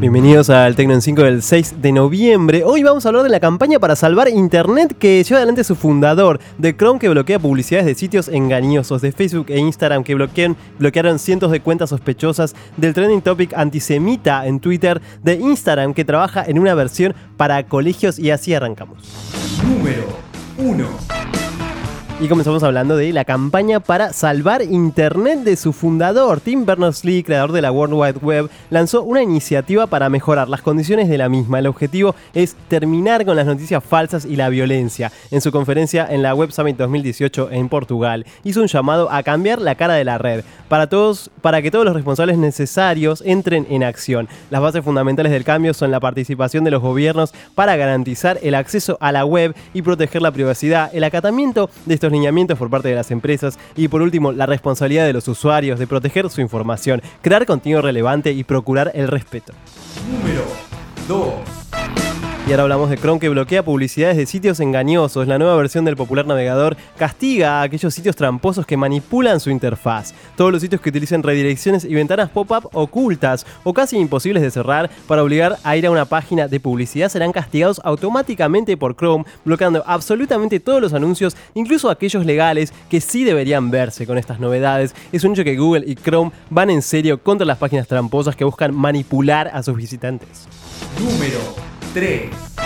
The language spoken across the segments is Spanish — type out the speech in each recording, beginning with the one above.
Bienvenidos al Tecno en 5 del 6 de noviembre. Hoy vamos a hablar de la campaña para salvar Internet que lleva adelante su fundador, de Chrome que bloquea publicidades de sitios engañosos, de Facebook e Instagram que bloquean, bloquearon cientos de cuentas sospechosas, del trending topic antisemita en Twitter, de Instagram que trabaja en una versión para colegios y así arrancamos. Número 1. Y comenzamos hablando de la campaña para salvar Internet de su fundador. Tim Berners-Lee, creador de la World Wide Web, lanzó una iniciativa para mejorar las condiciones de la misma. El objetivo es terminar con las noticias falsas y la violencia. En su conferencia en la Web Summit 2018 en Portugal, hizo un llamado a cambiar la cara de la red para, todos, para que todos los responsables necesarios entren en acción. Las bases fundamentales del cambio son la participación de los gobiernos para garantizar el acceso a la web y proteger la privacidad, el acatamiento de estos lineamientos por parte de las empresas y por último la responsabilidad de los usuarios de proteger su información, crear contenido relevante y procurar el respeto. Número 2. Y ahora hablamos de Chrome que bloquea publicidades de sitios engañosos. La nueva versión del popular navegador castiga a aquellos sitios tramposos que manipulan su interfaz. Todos los sitios que utilicen redirecciones y ventanas pop-up ocultas o casi imposibles de cerrar para obligar a ir a una página de publicidad serán castigados automáticamente por Chrome, bloqueando absolutamente todos los anuncios, incluso aquellos legales que sí deberían verse con estas novedades. Es un hecho que Google y Chrome van en serio contra las páginas tramposas que buscan manipular a sus visitantes. Número 3.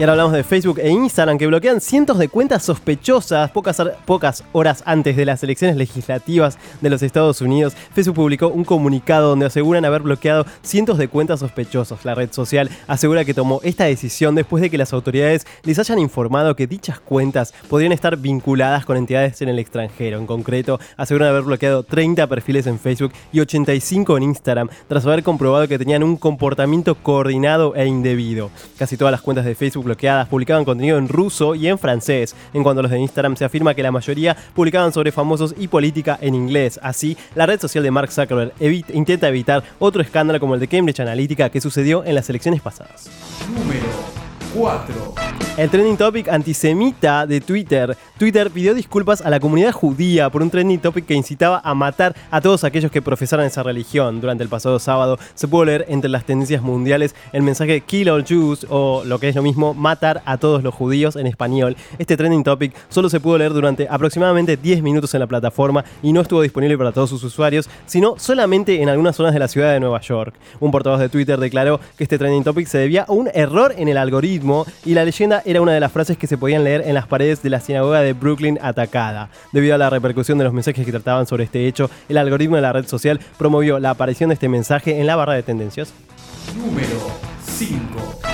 Y ahora hablamos de Facebook e Instagram que bloquean cientos de cuentas sospechosas pocas, pocas, horas antes de las elecciones legislativas de los Estados Unidos. Facebook publicó un comunicado donde aseguran haber bloqueado cientos de cuentas sospechosas. La red social asegura que tomó esta decisión después de que las autoridades les hayan informado que dichas cuentas podrían estar vinculadas con entidades en el extranjero. En concreto, aseguran haber bloqueado 30 perfiles en Facebook y 85 en Instagram, tras haber comprobado que tenían un comportamiento coordinado e indebido. Casi todas las cuentas de Facebook bloqueadas publicaban contenido en ruso y en francés. En cuanto a los de Instagram, se afirma que la mayoría publicaban sobre famosos y política en inglés. Así, la red social de Mark Zuckerberg intenta evitar otro escándalo como el de Cambridge Analytica que sucedió en las elecciones pasadas. Número 4. El trending topic antisemita de Twitter. Twitter pidió disculpas a la comunidad judía por un trending topic que incitaba a matar a todos aquellos que profesaran esa religión. Durante el pasado sábado se pudo leer entre las tendencias mundiales el mensaje Kill all Jews o lo que es lo mismo, matar a todos los judíos en español. Este trending topic solo se pudo leer durante aproximadamente 10 minutos en la plataforma y no estuvo disponible para todos sus usuarios, sino solamente en algunas zonas de la ciudad de Nueva York. Un portavoz de Twitter declaró que este trending topic se debía a un error en el algoritmo y la leyenda era una de las frases que se podían leer en las paredes de la sinagoga de Brooklyn atacada. Debido a la repercusión de los mensajes que trataban sobre este hecho, el algoritmo de la red social promovió la aparición de este mensaje en la barra de tendencias. Número 5.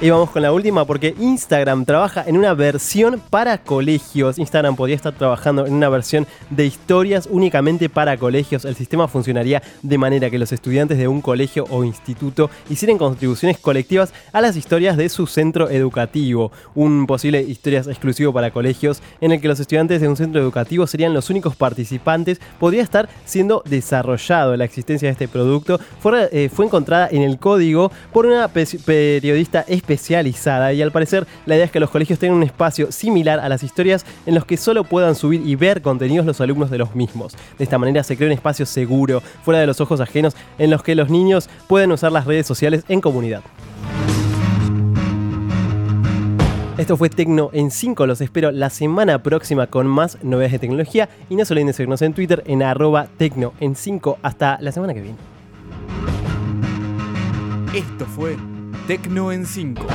Y vamos con la última porque Instagram trabaja en una versión para colegios. Instagram podría estar trabajando en una versión de historias únicamente para colegios. El sistema funcionaría de manera que los estudiantes de un colegio o instituto hicieran contribuciones colectivas a las historias de su centro educativo. Un posible historias exclusivo para colegios en el que los estudiantes de un centro educativo serían los únicos participantes podría estar siendo desarrollado. La existencia de este producto fue, eh, fue encontrada en el código por una periodista especializada especializada y al parecer la idea es que los colegios tengan un espacio similar a las historias en los que solo puedan subir y ver contenidos los alumnos de los mismos. De esta manera se crea un espacio seguro, fuera de los ojos ajenos, en los que los niños pueden usar las redes sociales en comunidad. Esto fue Tecno en 5, los espero la semana próxima con más novedades de tecnología y no se olviden de seguirnos en Twitter en arroba Tecno en 5. Hasta la semana que viene. Esto fue Tecno en 5.